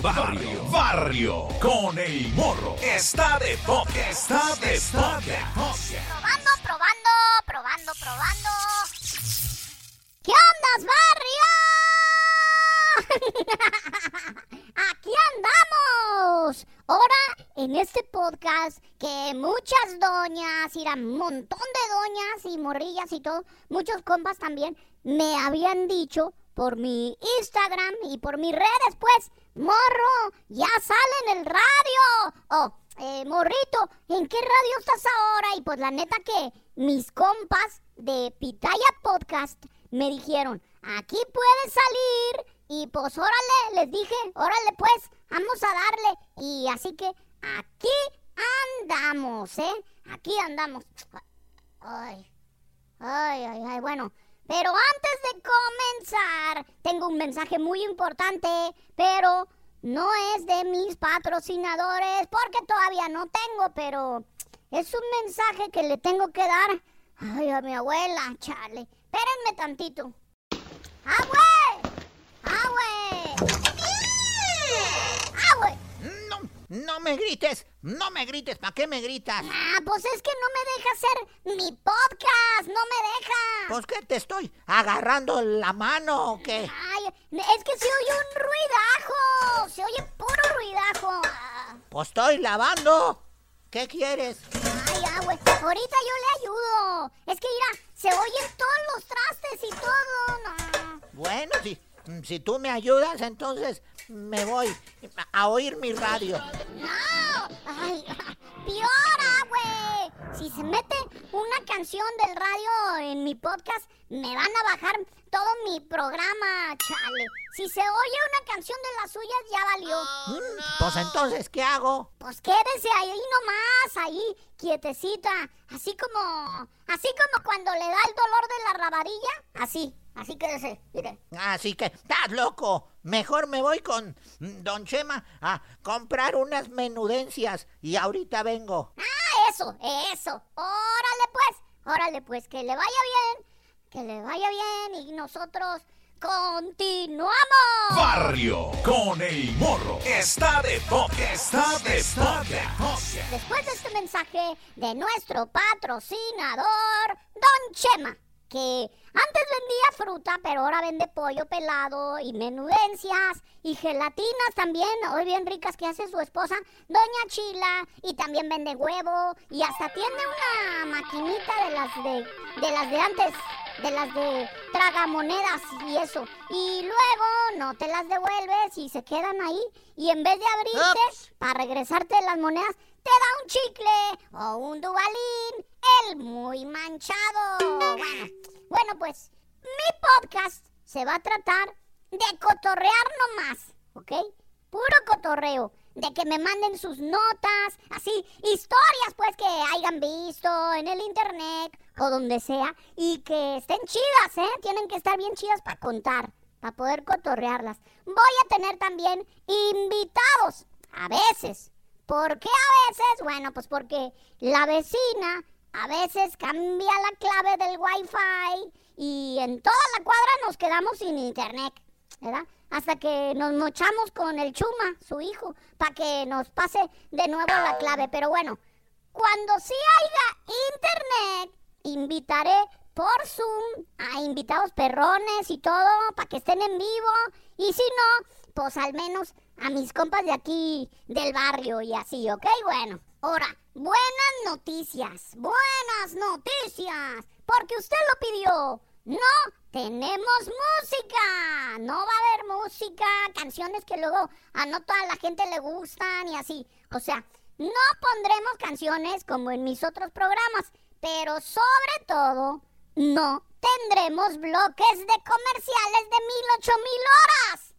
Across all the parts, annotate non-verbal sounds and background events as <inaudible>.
Barrio, barrio, con el morro. Está de toque, está de toque. Probando, probando, probando, probando. ¿Qué ondas, barrio? <laughs> Aquí andamos. Ahora, en este podcast, que muchas doñas, y un montón de doñas y morrillas y todo, muchos compas también, me habían dicho por mi Instagram y por mis redes, pues, morro, ya sale en el radio. Oh, eh, morrito, ¿en qué radio estás ahora? Y pues la neta que mis compas de Pitaya Podcast me dijeron, aquí puedes salir. Y pues órale, les dije, órale pues, vamos a darle. Y así que aquí andamos, ¿eh? Aquí andamos. Ay, ay, ay, ay, bueno. Pero antes de comenzar, tengo un mensaje muy importante, pero no es de mis patrocinadores, porque todavía no tengo, pero es un mensaje que le tengo que dar a mi abuela, chale. Espérenme tantito. ¡Abue! ¡Abue! ¡Abue! No, me grites, no me grites, ¿para qué me gritas? Ah, pues es que no me deja hacer mi podcast, no me deja. Pues que te estoy agarrando la mano o qué? Ay, es que se oye un ruidajo, se oye puro ruidajo. Pues estoy lavando. ¿Qué quieres? Ay, ya, güey, ahorita yo le ayudo. Es que mira, se oyen todos los trastes y todo. No. Bueno, si, si tú me ayudas, entonces me voy a oír mi radio. ¡No! ¡Ay! <laughs> ¡Piora, güey! Si se mete una canción del radio en mi podcast, me van a bajar todo mi programa, chale. Si se oye una canción de las suyas, ya valió. Mm, Pues entonces, ¿qué hago? Pues quédese ahí nomás, ahí, quietecita. Así como. Así como cuando le da el dolor de la rabadilla. Así, así quédese, mire. Así que, estás loco. Mejor me voy con Don Chema a comprar unas menudencias y ahorita vengo. Ah, eso, eso. Órale pues, órale pues, que le vaya bien, que le vaya bien y nosotros continuamos. Barrio, con el morro. Está de toque, está de toque. Después de este mensaje de nuestro patrocinador, Don Chema, que antes vendía fruta, pero ahora vende pollo pelado y menudencias y gelatinas también, hoy bien ricas que hace su esposa, Doña Chila, y también vende huevo y hasta tiene una maquinita de las de, de las de antes, de las de tragamonedas y eso. Y luego no te las devuelves y se quedan ahí y en vez de abrirte Ups. para regresarte las monedas, te da un chicle o un dubalín, el muy manchado. Bueno, bueno, pues mi podcast se va a tratar de cotorrear nomás, ¿ok? Puro cotorreo. De que me manden sus notas, así, historias pues que hayan visto en el internet o donde sea y que estén chidas, ¿eh? Tienen que estar bien chidas para contar, para poder cotorrearlas. Voy a tener también invitados, a veces. ¿Por qué a veces? Bueno, pues porque la vecina a veces cambia la clave del wifi y en toda la cuadra nos quedamos sin internet, ¿verdad? Hasta que nos mochamos con el Chuma, su hijo, para que nos pase de nuevo la clave. Pero bueno, cuando sí haya internet, invitaré por Zoom a invitados perrones y todo, para que estén en vivo. Y si no, pues al menos a mis compas de aquí del barrio y así, ¿ok? Bueno, ahora, buenas noticias, buenas noticias, porque usted lo pidió. No tenemos música, no va a haber música, canciones que luego a no toda la gente le gustan y así. O sea, no pondremos canciones como en mis otros programas, pero sobre todo no tendremos bloques de comerciales de mil, ocho mil horas.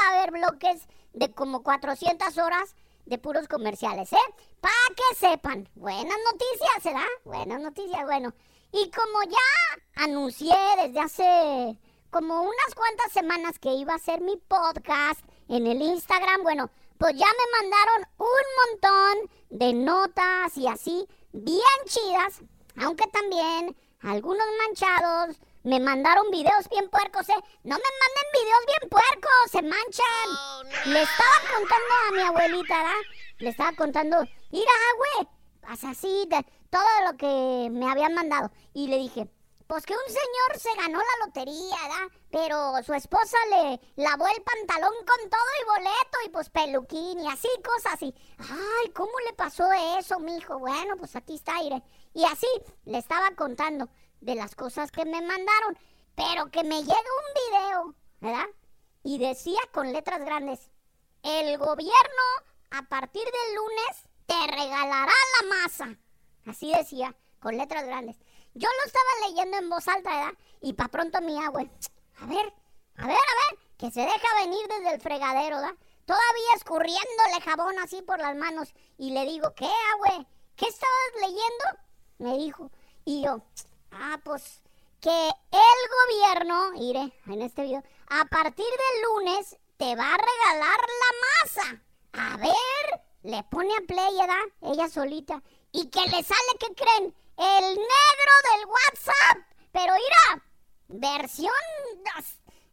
Va a haber bloques de como 400 horas de puros comerciales, ¿eh? Para que sepan. Buenas noticias, ¿será? Buenas noticias, bueno. Y como ya anuncié desde hace como unas cuantas semanas que iba a hacer mi podcast en el Instagram, bueno, pues ya me mandaron un montón de notas y así, bien chidas, aunque también algunos manchados me mandaron videos bien puercos, ¿eh? No me manden videos bien puercos, se manchan. Oh, Le estaba contando a mi abuelita, ¿verdad? Le estaba contando, mira, güey, así, de, todo lo que me habían mandado. Y le dije, pues que un señor se ganó la lotería, ¿verdad? Pero su esposa le lavó el pantalón con todo y boleto y pues peluquín y así, cosas así. Ay, ¿cómo le pasó eso, mijo? Bueno, pues aquí está, aire. Y así le estaba contando de las cosas que me mandaron. Pero que me llega un video, ¿verdad? Y decía con letras grandes, el gobierno a partir del lunes te regalará la masa. Así decía, con letras grandes. Yo lo estaba leyendo en voz alta, ¿verdad? Y pa' pronto mi agua, a ver, a ver, a ver, que se deja venir desde el fregadero, ¿verdad? Todavía escurriéndole jabón así por las manos. Y le digo, ¿qué, agüe? ¿Qué estabas leyendo? Me dijo. Y yo, ah, pues que el gobierno, mire, en este video, a partir del lunes te va a regalar la masa. A ver, le pone a play, ¿verdad? Ella solita. Y que le sale, ¿qué creen? El negro del WhatsApp. Pero mira, versión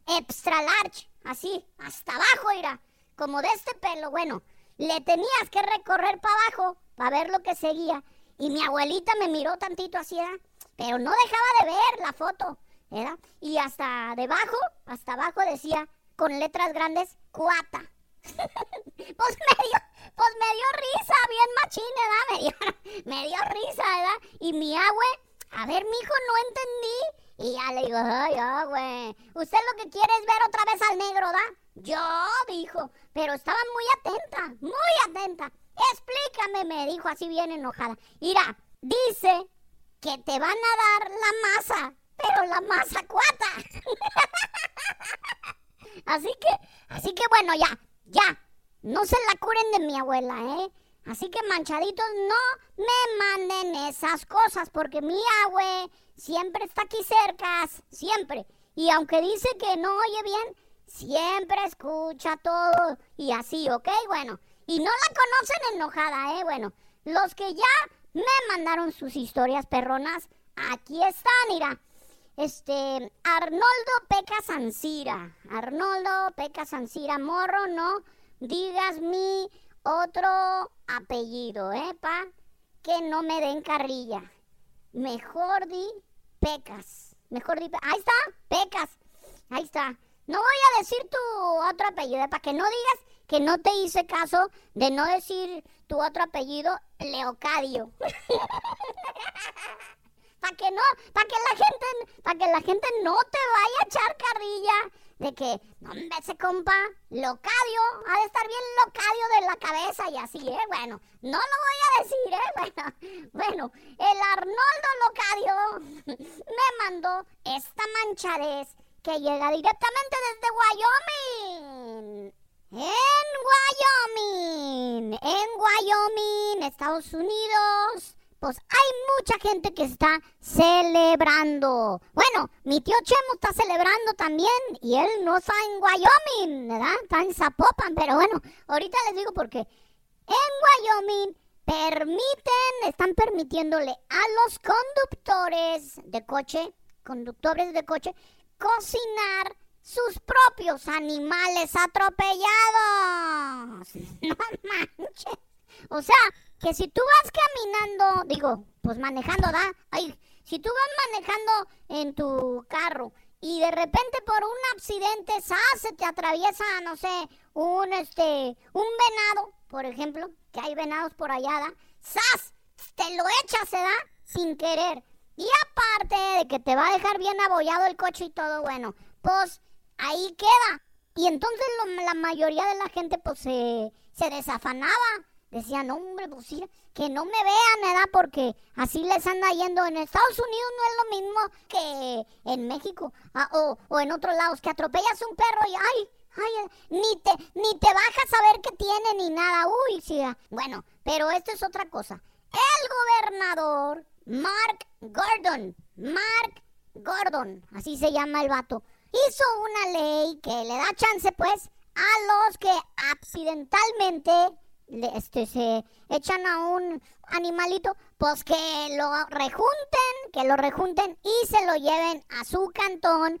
extra large. Así, hasta abajo, mira. Como de este pelo. Bueno, le tenías que recorrer para abajo para ver lo que seguía. Y mi abuelita me miró tantito así, ¿verdad? Pero no dejaba de ver la foto, ¿verdad? Y hasta debajo, hasta abajo decía con letras grandes, cuata. <laughs> pues me dio, pues me dio risa, bien machín, ¿verdad? Me dio, <laughs> me dio risa, ¿verdad? Y mi abue, a ver, mijo, no entendí. Y ya le digo, ay, güey, usted lo que quiere es ver otra vez al negro, ¿da? Yo, dijo, pero estaba muy atenta, muy atenta. Explícame, me dijo así bien enojada. Mira, dice que te van a dar la masa, pero la masa cuata. <laughs> así que, así que bueno, ya, ya, no se la curen de mi abuela, ¿eh? Así que manchaditos, no me manden esas cosas, porque mi abue siempre está aquí cerca, siempre. Y aunque dice que no oye bien, siempre escucha todo y así, ¿ok? Bueno, y no la conocen enojada, ¿eh? Bueno, los que ya me mandaron sus historias perronas, aquí están, mira. Este, Arnoldo Peca Sancira. Arnoldo Peca Sancira, morro, no digas mi otro apellido, ¿eh, pa? Que no me den carrilla. Mejor di Pecas. Mejor di. Ahí está, Pecas. Ahí está. No voy a decir tu otro apellido, ¿eh? para que no digas que no te hice caso de no decir tu otro apellido, Leocadio. <laughs> para que no, para que la gente, que la gente no te vaya a echar carrilla de que, no, ese compa, locadio, ha de estar bien locadio de la cabeza y así, ¿eh? Bueno, no lo voy a decir, ¿eh? <laughs> Bueno, bueno el Arnoldo Locadio <laughs> me mandó esta manchadez que llega directamente desde Wyoming. En Wyoming, en Wyoming, Estados Unidos pues hay mucha gente que está celebrando. Bueno, mi tío Chemo está celebrando también y él no está en Wyoming, ¿verdad? Está en Zapopan, pero bueno, ahorita les digo por qué. En Wyoming permiten, están permitiéndole a los conductores de coche, conductores de coche, cocinar sus propios animales atropellados. <laughs> No manches. O sea, que si tú vas caminando, digo, pues manejando, ¿da? Ay, si tú vas manejando en tu carro y de repente por un accidente, ¡zas! se te atraviesa, no sé, un este, un venado, por ejemplo, que hay venados por allá, ¿da? ¡Sas! Te lo echas, ¿se da? Sin querer. Y aparte de que te va a dejar bien abollado el coche y todo, bueno, pues ahí queda. Y entonces la mayoría de la gente pues se, se desafanaba. Decían, hombre, pues sí, que no me vean, ¿verdad? Porque así les anda yendo. En Estados Unidos no es lo mismo que en México ah, o, o, en otros lados, que atropellas un perro y ¡ay! ay ni, te, ni te bajas a ver qué tiene ni nada. Uy, sí. Ah. Bueno, pero esto es otra cosa. El gobernador Mark Gordon, Mark Gordon, así se llama el vato, hizo una ley que le da chance, pues, a los que accidentalmente este, se echan a un animalito, pues que lo rejunten, que lo rejunten y se lo lleven a su cantón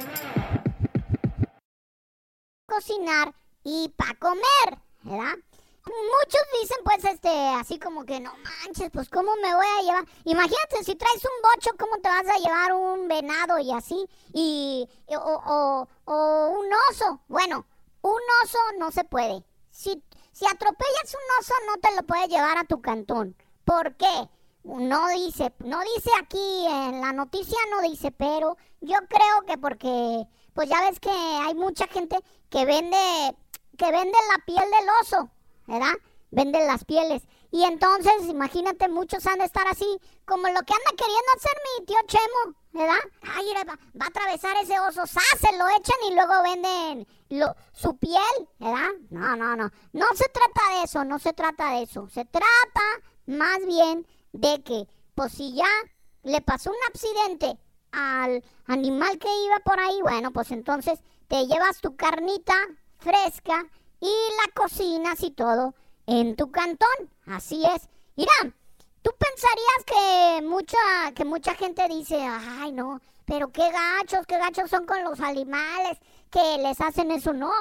cocinar y para comer, ¿verdad? Muchos dicen pues este, así como que no manches, pues cómo me voy a llevar. Imagínate si traes un bocho, cómo te vas a llevar un venado y así, y o, un oso. Bueno, un oso no se puede. Si, si atropellas un oso no te lo puedes llevar a tu cantón. ¿Por qué? No dice, no dice aquí en la noticia, no dice, pero yo creo que porque, pues ya ves que hay mucha gente que vende, que vende la piel del oso, ¿verdad? Venden las pieles. Y entonces, imagínate, muchos han de estar así, como lo que anda queriendo hacer mi tío Chemo, ¿verdad? Ay, va, va a atravesar ese oso, se lo echan y luego venden su piel, ¿verdad? No, no, no. No se trata de eso, no se trata de eso. Se trata más bien de que, pues si ya le pasó un accidente al animal que iba por ahí, bueno, pues entonces te llevas tu carnita fresca y la cocinas y todo en tu cantón. Así es. Mira, tú pensarías que mucha, que mucha gente dice, ay no, pero qué gachos, qué gachos son con los animales que les hacen eso. No,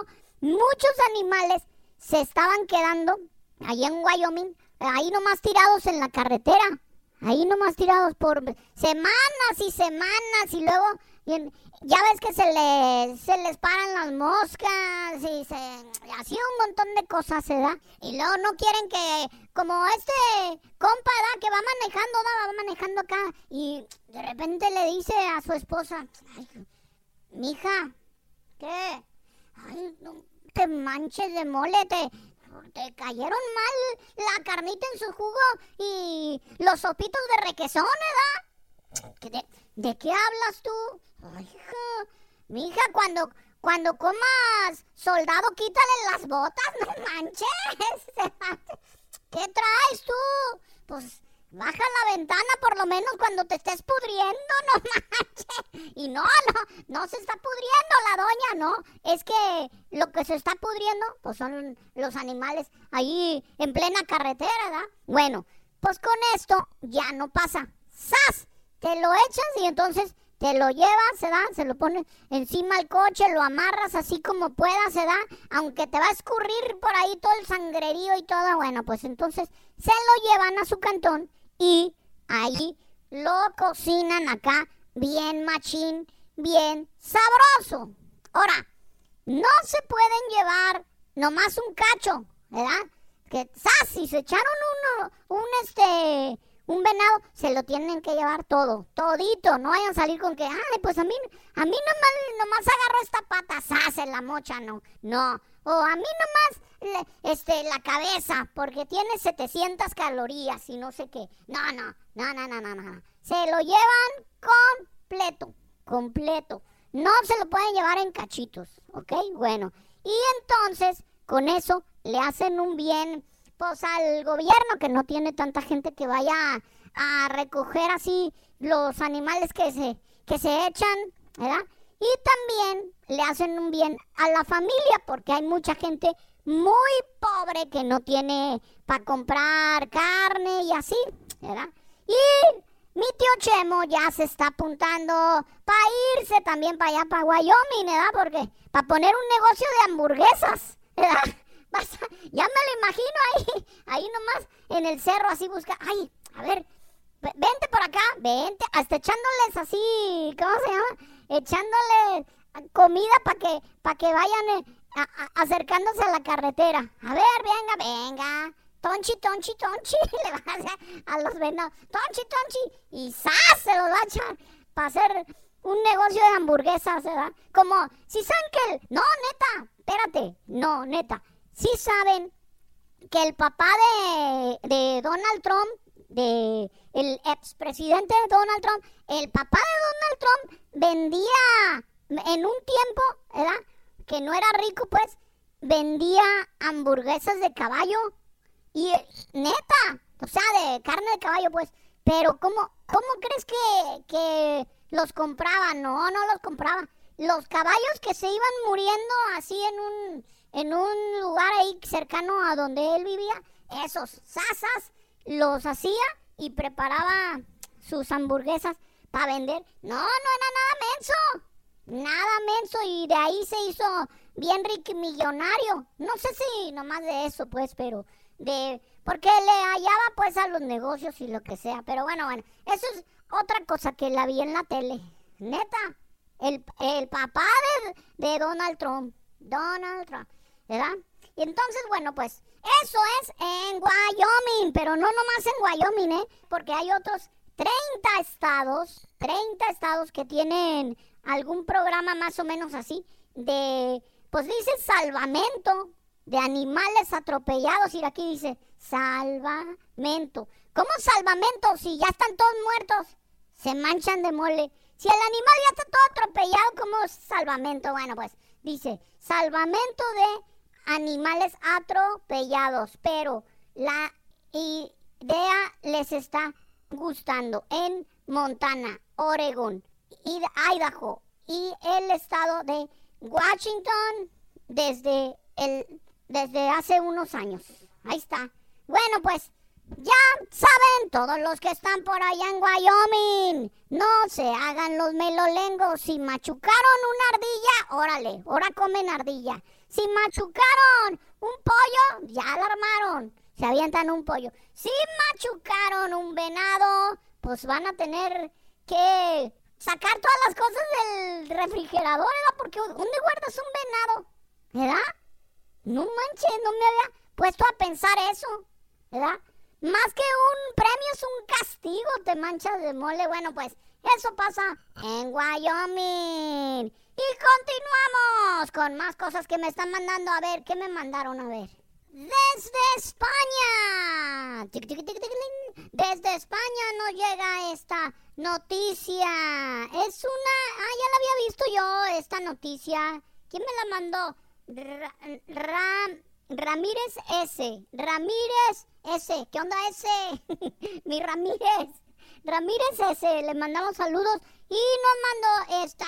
muchos animales se estaban quedando allá en Wyoming ahí nomás tirados en la carretera. Ahí nomás tirados por semanas y semanas y luego ya ves que se les, se les paran las moscas y se así un montón de cosas se da. Y luego no quieren que, como este compa da que va manejando, da, va manejando acá y de repente le dice a su esposa, Ay, mija, ¿qué? Ay, no te manches de mole, te, te cayeron mal la carnita en su jugo y los sopitos de requesón, ¿verdad? ¿De, qué hablas tú? Ay, hija, mija, cuando, cuando comas soldado, quítale las botas, no manches. <laughs> ¿Qué traes tú? Pues Baja la ventana por lo menos cuando te estés pudriendo, <laughs> no manches. Y no, no, no se está pudriendo la doña, no. Es que lo que se está pudriendo, pues son los animales ahí en plena carretera, ¿verdad? Bueno, pues con esto ya no pasa. ¡Sas! Te lo echas y entonces te lo llevas, se da, se lo pones encima al coche, lo amarras así como puedas, se da, aunque te va a escurrir por ahí todo el sangrerío y todo, bueno, pues entonces se lo llevan a su cantón y ahí lo cocinan acá bien machín, bien sabroso. Ahora, no se pueden llevar nomás un cacho, ¿verdad? Que si se echaron uno, un este, un venado se lo tienen que llevar todo, todito, no vayan a salir con que, ay, pues a mí, a mí nomás, nomás agarro esta pata, en la mocha, no, no, o a mí nomás, este, la cabeza, porque tiene 700 calorías y no sé qué, no, no, no, no, no, no, no, se lo llevan completo, completo, no se lo pueden llevar en cachitos, ¿ok? Bueno, y entonces, con eso, le hacen un bien pues al gobierno que no tiene tanta gente que vaya a, recoger así los animales que se, que se echan, ¿verdad? Y también le hacen un bien a la familia porque hay mucha gente muy pobre que no tiene para comprar carne y así, ¿verdad? Y mi tío Chemo ya se está apuntando para irse también para allá, para Wyoming, ¿verdad? Porque para poner un negocio de hamburguesas, ¿verdad? <laughs> ya me lo imagino ahí, <laughs> ahí nomás en el cerro así busca, ay, a ver, vente por acá, vente, hasta echándoles así, ¿cómo se llama? Echándole comida para que, para que vayan eh, acercándose a la carretera. A ver, venga, venga. Tonchi, tonchi, tonchi, <laughs> le va a hacer a los venados. Tonchi, tonchi. Y ¡zas! Se los va a echar para hacer un negocio de hamburguesas, ¿verdad? Como, si saben que No, neta, espérate. No, neta sí saben que el papá de, Donald Trump, de el expresidente Donald Trump, el papá de Donald Trump vendía en un tiempo, ¿verdad? Que no era rico, pues, vendía hamburguesas de caballo y neta, o sea, de carne de caballo, pues. Pero ¿cómo, cómo crees que, que los compraba? No, no los compraba. Los caballos que se iban muriendo así en un en un lugar ahí cercano a donde él vivía, esos sasas los hacía y preparaba sus hamburguesas para vender. No, no era nada menso. Nada menso y de ahí se hizo bien rico millonario. No sé si nomás de eso, pues, pero de porque le hallaba pues a los negocios y lo que sea. Pero bueno, bueno, eso es otra cosa que la vi en la tele. Neta, el, el papá de, de Donald Trump. Donald Trump. ¿verdad? Y entonces, bueno, pues eso es en Wyoming, pero no nomás en Wyoming, ¿eh? Porque hay otros 30 estados, 30 estados que tienen algún programa más o menos así de, pues dice salvamento de animales atropellados y aquí dice salvamento. ¿Cómo salvamento si ya están todos muertos? Se manchan de mole. Si el animal ya está todo atropellado, ¿cómo salvamento? Bueno, pues dice salvamento de animales atropellados, pero la idea les está gustando en Montana, Idaho y el estado de Washington desde el desde hace unos años. Ahí está. Bueno, pues ya saben todos los que están por allá en Wyoming. No se hagan los melolengos. Si machucaron una ardilla, órale, ahora comen ardilla. Si machucaron un pollo, ya la armaron. Se avientan un pollo. Si machucaron un venado, pues van a tener que sacar todas las cosas del refrigerador, ¿verdad? Porque ¿dónde guardas un venado? ¿Verdad? No manches, no me había puesto a pensar eso, ¿verdad? Más que un premio es un castigo, te manchas de mole. Bueno, pues eso pasa en Wyoming. Y continuamos con más cosas que me están mandando. A ver, ¿qué me mandaron a ver? Desde España. Desde España nos llega esta noticia. Es una... Ah, ya la había visto yo, esta noticia. ¿Quién me la mandó? Ramírez S. Ramírez S. ¿Qué onda S? <laughs> Mi Ramírez. Ramírez S. Le mandamos saludos y nos mandó esta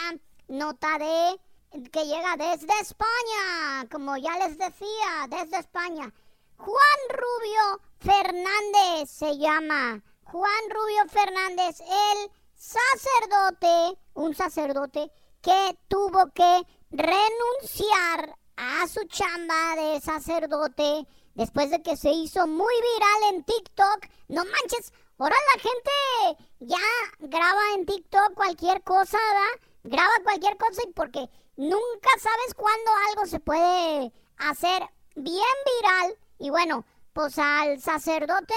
nota de que llega desde España, como ya les decía, desde España. Juan Rubio Fernández se llama. Juan Rubio Fernández, el sacerdote, un sacerdote que tuvo que renunciar a su chamba de sacerdote después de que se hizo muy viral en TikTok. No manches, ahora la gente ya graba en TikTok cualquier cosa, ¿verdad? graba cualquier cosa y porque nunca sabes cuándo algo se puede hacer bien viral. Y bueno, pues al sacerdote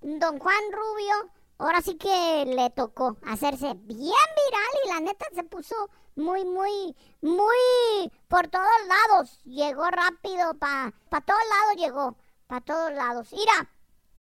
don Juan Rubio ahora sí que le tocó hacerse bien viral y la neta se puso muy, muy, muy por todos lados. Llegó rápido, para pa todos lados llegó, para todos lados. Mira,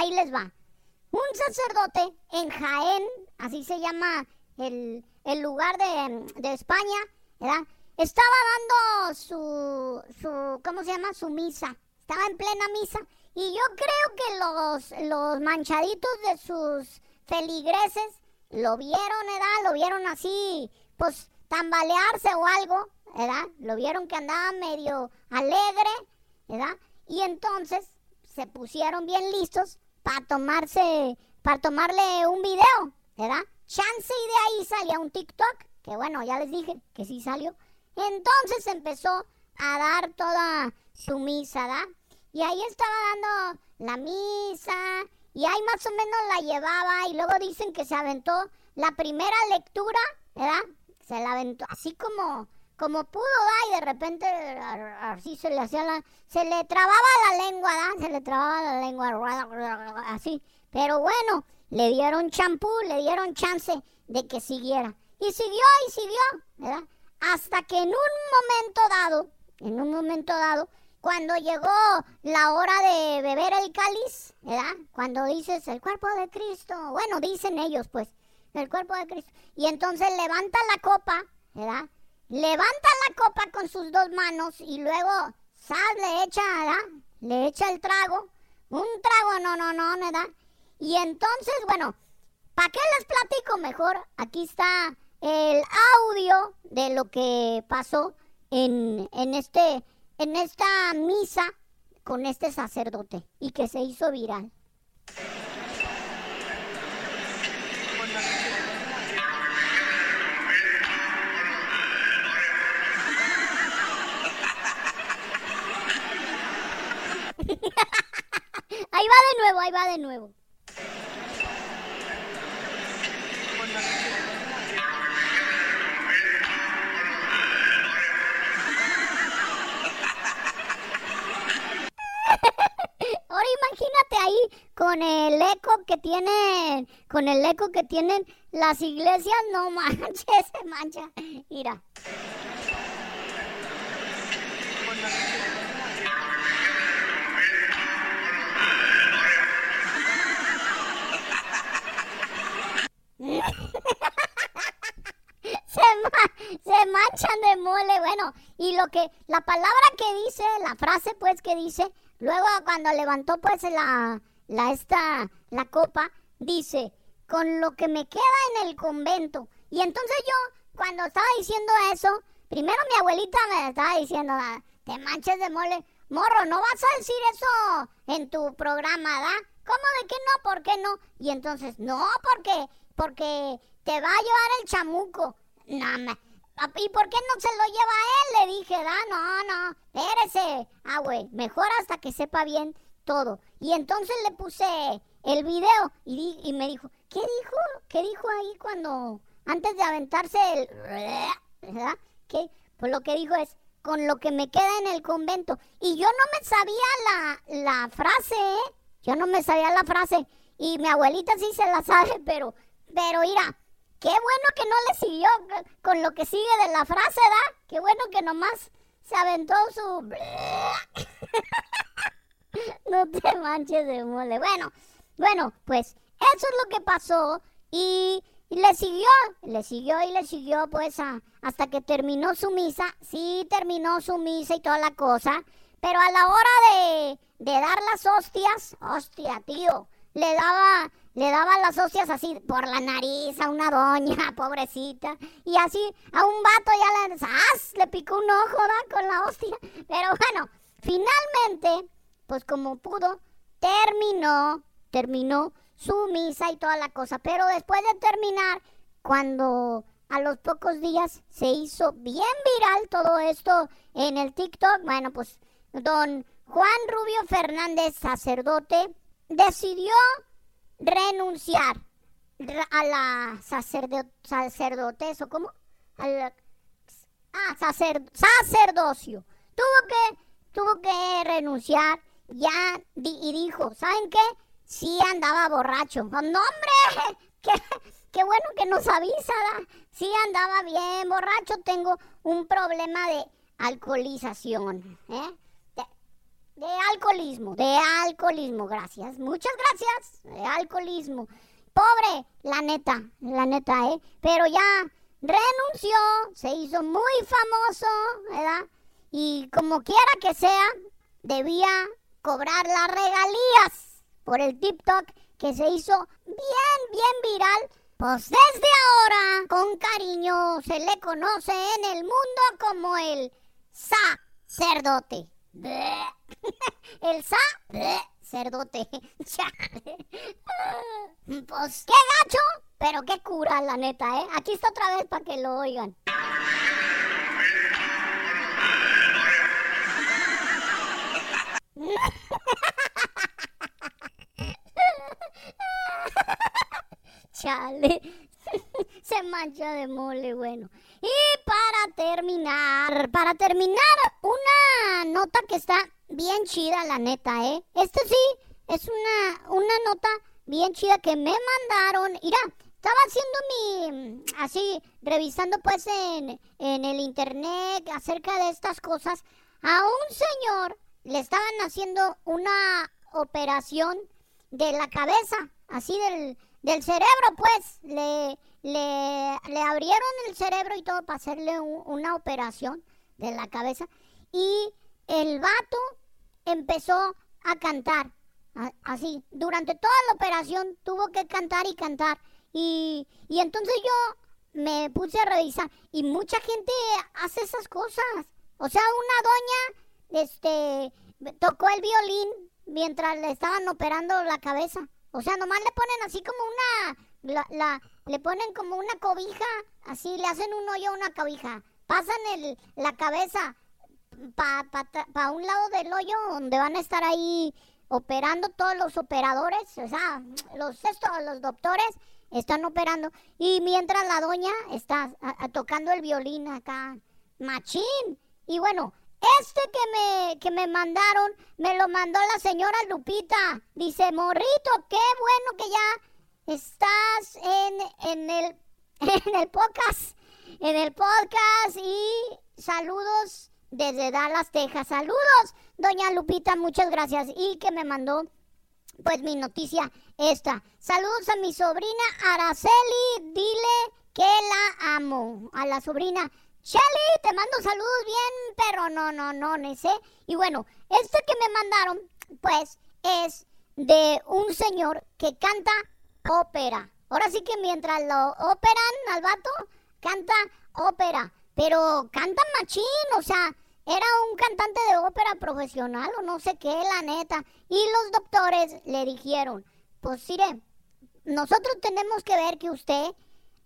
Ahí les va. Un sacerdote en Jaén, así se llama el, el lugar de, de, España, ¿verdad? Estaba dando su, su, ¿cómo se llama? Su misa. Estaba en plena misa. Y yo creo que los, los manchaditos de sus feligreses lo vieron, ¿verdad? Lo vieron así, pues tambalearse o algo, ¿verdad? Lo vieron que andaba medio alegre, ¿verdad? Y entonces se pusieron bien listos para tomarse, para tomarle un video, ¿verdad? Chance y de ahí salía un TikTok, que bueno, ya les dije que sí salió. Entonces empezó a dar toda su misa, ¿verdad? Y ahí estaba dando la misa y ahí más o menos la llevaba y luego dicen que se aventó la primera lectura, ¿verdad? Se la aventó así como como pudo, ¿verdad? Y de repente así se le hacía la se le trababa la lengua, ¿verdad? Se le trababa la lengua así. Pero bueno, le dieron champú, le dieron chance de que siguiera. Y siguió y siguió, ¿verdad? Hasta que en un momento dado, en un momento dado, cuando llegó la hora de beber el cáliz, ¿verdad? Cuando dices el cuerpo de Cristo, bueno, dicen ellos pues, el cuerpo de Cristo. Y entonces levanta la copa, ¿verdad? Levanta la copa con sus dos manos y luego sal, le echa, ¿verdad? Le echa el trago. Un trago, no, no, no, ¿verdad? Y entonces, bueno, ¿para qué les platico mejor? Aquí está el audio de lo que pasó en, en este en esta misa con este sacerdote y que se hizo viral. <laughs> ahí va de nuevo, ahí va de nuevo. <laughs> Ahora imagínate ahí con el eco que tienen, con el eco que tienen las iglesias, no <laughs> manches, mancha. Mira. <laughs> se, se manchan de mole, bueno, y lo que, la palabra que dice, la frase pues que dice, Luego cuando levantó pues la, la esta, la copa, dice, con lo que me queda en el convento. Y entonces yo, cuando estaba diciendo eso, primero mi abuelita me estaba diciendo, te manches de mole. Morro, no vas a decir eso en tu programa, ¿da? ¿Cómo de que no? ¿Por qué no? Y entonces, no, porque, porque te va a llevar el chamuco. No, me, ¿Y por qué no se lo lleva a él? Le dije, da, no, no, espérese. Ah, güey, mejor hasta que sepa bien todo. Y entonces le puse el video y, me dijo, ¿qué dijo? ¿Qué dijo ahí cuando, antes de aventarse el... ¿Verdad? ¿Qué? Pues lo que dijo es, con lo que me queda en el convento. Y yo no me sabía la, la frase, ¿eh? Yo no me sabía la frase. Y mi abuelita sí se la sabe, pero, pero mira, Qué bueno que no le siguió con lo que sigue de la frase, ¿da? Qué bueno que nomás se aventó su... <laughs> no te manches de mole. Bueno, Bueno, pues eso es lo que pasó y le siguió, le siguió y le siguió pues hasta que terminó su misa. Sí, terminó su misa y toda la cosa. Pero a la hora de, de dar las hostias, hostia, tío, le daba, le daba las hostias así por la nariz a una doña, <laughs> pobrecita. Y así a un vato ya le, le picó un ojo con la hostia. Pero bueno, finalmente, pues como pudo, terminó, terminó su misa y toda la cosa. Pero después de terminar, cuando a los pocos días se hizo bien viral todo esto en el TikTok, bueno, pues don Juan Rubio Fernández, sacerdote, decidió renunciar a la sacerdotes o cómo ah, sacerdocio. Tuvo que tuvo que renunciar ya y dijo saben qué sí andaba borracho. No hombre <laughs> qué, qué bueno que nos avisa sí andaba bien borracho tengo un problema de alcoholización ¿eh? De alcoholismo, de alcoholismo, gracias. Muchas gracias, de alcoholismo. Pobre, la neta, la neta, ¿eh? Pero ya renunció, se hizo muy famoso, ¿verdad? Y como quiera que sea, debía cobrar las regalías por el TikTok que se hizo bien, bien viral. Pues desde ahora, con cariño, se le conoce en el mundo como el sacerdote. <laughs> El sa cerdote. <laughs> pues qué gacho, pero qué cura, la neta, ¿eh? Aquí está otra vez para que lo oigan. <laughs> Chale, <laughs> se mancha de mole, bueno. Y para terminar, para terminar, una nota que está bien chida, la neta, ¿eh? Este sí, es una, una nota bien chida que me mandaron. Mira, estaba haciendo mi, así, revisando pues en, en el internet acerca de estas cosas. A un señor le estaban haciendo una operación de la cabeza, así del, del cerebro, pues. Le, le, le abrieron el cerebro y todo para hacerle una operación de la cabeza. Y el vato empezó a cantar. Así, durante toda la operación tuvo que cantar y cantar. Y, y entonces yo me puse a revisar. Y mucha gente hace esas cosas. O sea, una doña este, tocó el violín mientras le estaban operando la cabeza. O sea, nomás le ponen así como una la, le ponen como una cobija, así, le hacen un hoyo a una cobija, pasan el, la cabeza para pa, un lado del hoyo donde van a estar ahí operando todos los operadores, o sea, los, estos, los doctores están operando y mientras la doña está tocando el violín acá, machín. Y bueno, este que me, que me mandaron, me lo mandó la señora Lupita. Dice, morrito, qué bueno que ya Estás en, en, el, <laughs> en el podcast. En el podcast y saludos desde Dallas, Texas. Saludos, doña Lupita, muchas gracias. Y que me mandó pues mi noticia esta. Saludos a mi sobrina Araceli, dile que la amo. A la sobrina Shelly, te mando saludos bien, pero no, no, no, no sé. Y bueno, este que me mandaron, pues, es de un señor que canta ópera. Ahora sí que mientras lo operan al vato, canta ópera. Pero canta machín, o sea, era un cantante de ópera profesional o no sé qué, la neta. Y los doctores le dijeron, pues mire, nosotros tenemos que ver que usted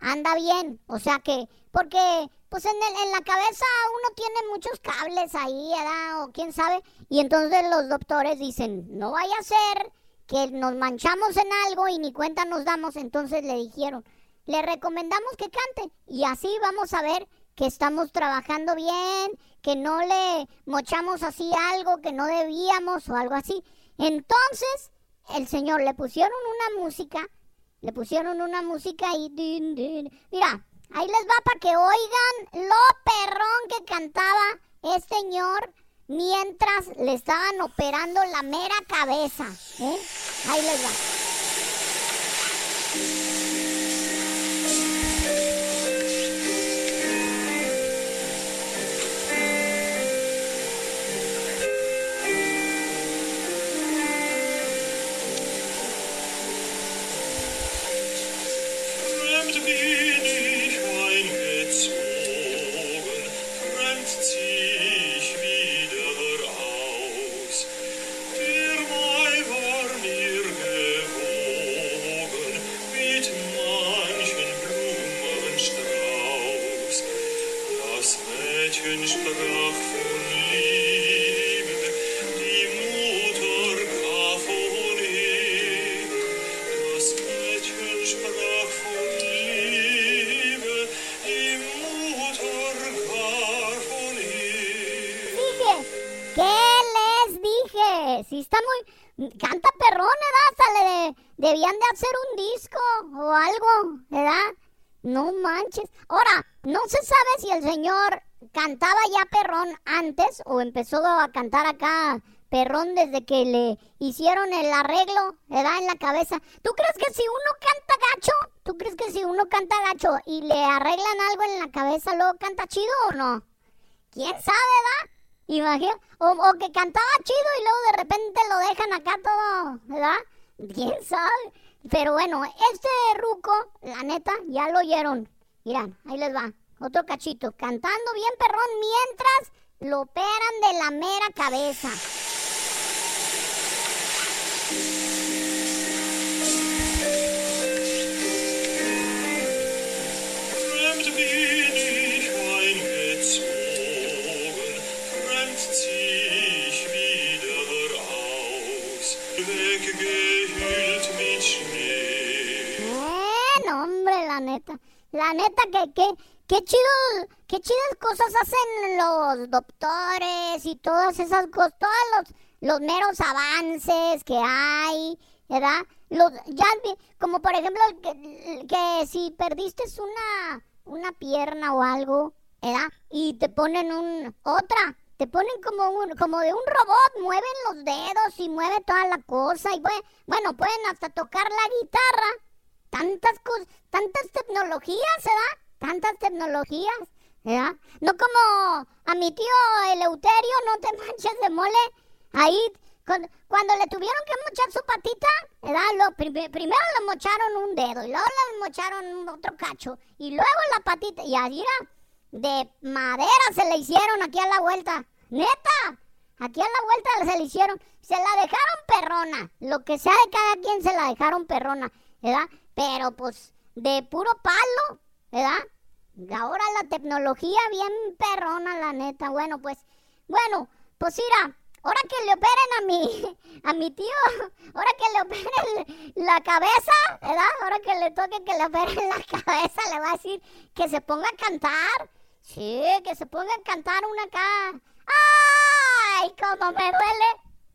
anda bien. O sea que, porque pues en, en la cabeza uno tiene muchos cables ahí, ¿verdad? O quién sabe. Y entonces los doctores dicen, no vaya a ser que nos manchamos en algo y ni cuenta nos damos, entonces le dijeron, le recomendamos que cante y así vamos a ver que estamos trabajando bien, que no le mochamos así algo que no debíamos o algo así. Entonces, el señor le pusieron una música, le pusieron una música y mira, ahí les va para que oigan lo perrón que cantaba este señor mientras le estaban operando la mera cabeza. ¿eh? Ahí les va. Debían de hacer un disco o algo, ¿verdad? No manches. Ahora, no se sabe si el señor cantaba ya perrón antes o empezó a cantar acá perrón desde que le hicieron el arreglo, ¿verdad? En la cabeza. ¿Tú crees que si uno canta gacho, tú crees que si uno canta gacho y le arreglan algo en la cabeza, luego canta chido o no? ¿Quién sabe, verdad? Imagina, o, o que cantaba chido y luego de repente lo dejan acá todo, ¿verdad? ¿Quién sabe? Pero bueno, este ruco, la neta, ya lo oyeron. Miran, ahí les va. Otro cachito. Cantando bien perrón mientras lo operan de la mera cabeza. La neta. La neta que, que, qué chido, qué chidas cosas hacen los doctores y todas esas cosas, todos los, los meros avances que hay, ¿verdad? Los, ya, como por ejemplo, que, si perdiste una, una pierna o algo, ¿verdad? Y te ponen un, otra, te ponen como un, como de un robot, mueven los dedos y mueve toda la cosa y bue- bueno, pueden hasta tocar la guitarra tantas tantas tecnologías, ¿verdad? Tantas tecnologías, ¿verdad? No como a mi tío Eleuterio, no te <laughs> manches de mole. Ahí, cuando, cuando le tuvieron que mochar su patita, ¿verdad? Lo, prim- primero le mocharon un dedo y luego le mocharon otro cacho y luego la patita. Y ahí era de madera se le hicieron aquí a la vuelta. Neta, aquí a la vuelta se le hicieron. Se la dejaron perrona. Lo que sea de cada quien se la dejaron perrona, ¿verdad? Pero pues de puro palo, ¿verdad? Ahora la tecnología bien perrona, la neta. Bueno, pues, bueno, pues mira, ahora que le operen a mi, <laughs> a mi tío, ahora que le operen la cabeza, ¿verdad? Ahora que le toque que le operen la <laughs> cabeza, le va a decir que se ponga a cantar. Sí, que se ponga a cantar una acá. ¡Ay! ¡Cómo me duele!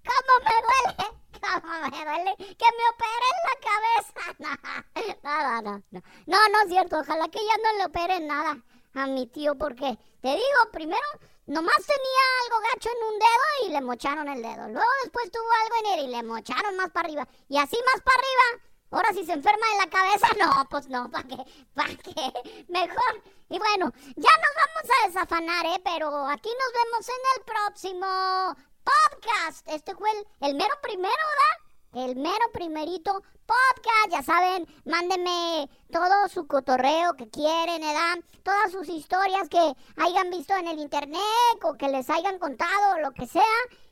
¿Cómo me duele? ¿Cómo me duele? Que me operen la cabeza. <laughs> No, no, no, no. No, no es cierto. Ojalá que ya no le operen nada a mi tío porque, te digo, primero nomás tenía algo gacho en un dedo y le mocharon el dedo. Luego después tuvo algo en él y le mocharon más para arriba. Y así más para arriba. Ahora si se enferma de la cabeza, <laughs> no, pues no, ¿para qué? ¿Para qué? <laughs> Mejor. Y bueno, ya nos vamos a desafanar, ¿eh? Pero aquí nos vemos en el próximo podcast. Este fue el, el mero primero, ¿verdad? El mero primerito podcast. Ya saben, mándenme todo su cotorreo que quieren, ¿verdad? Todas sus historias que hayan visto en el internet o que les hayan contado, lo que sea.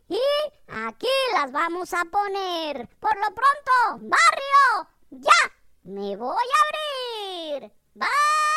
Y aquí las vamos a poner. Por lo pronto, barrio, ya me voy a abrir. Bye.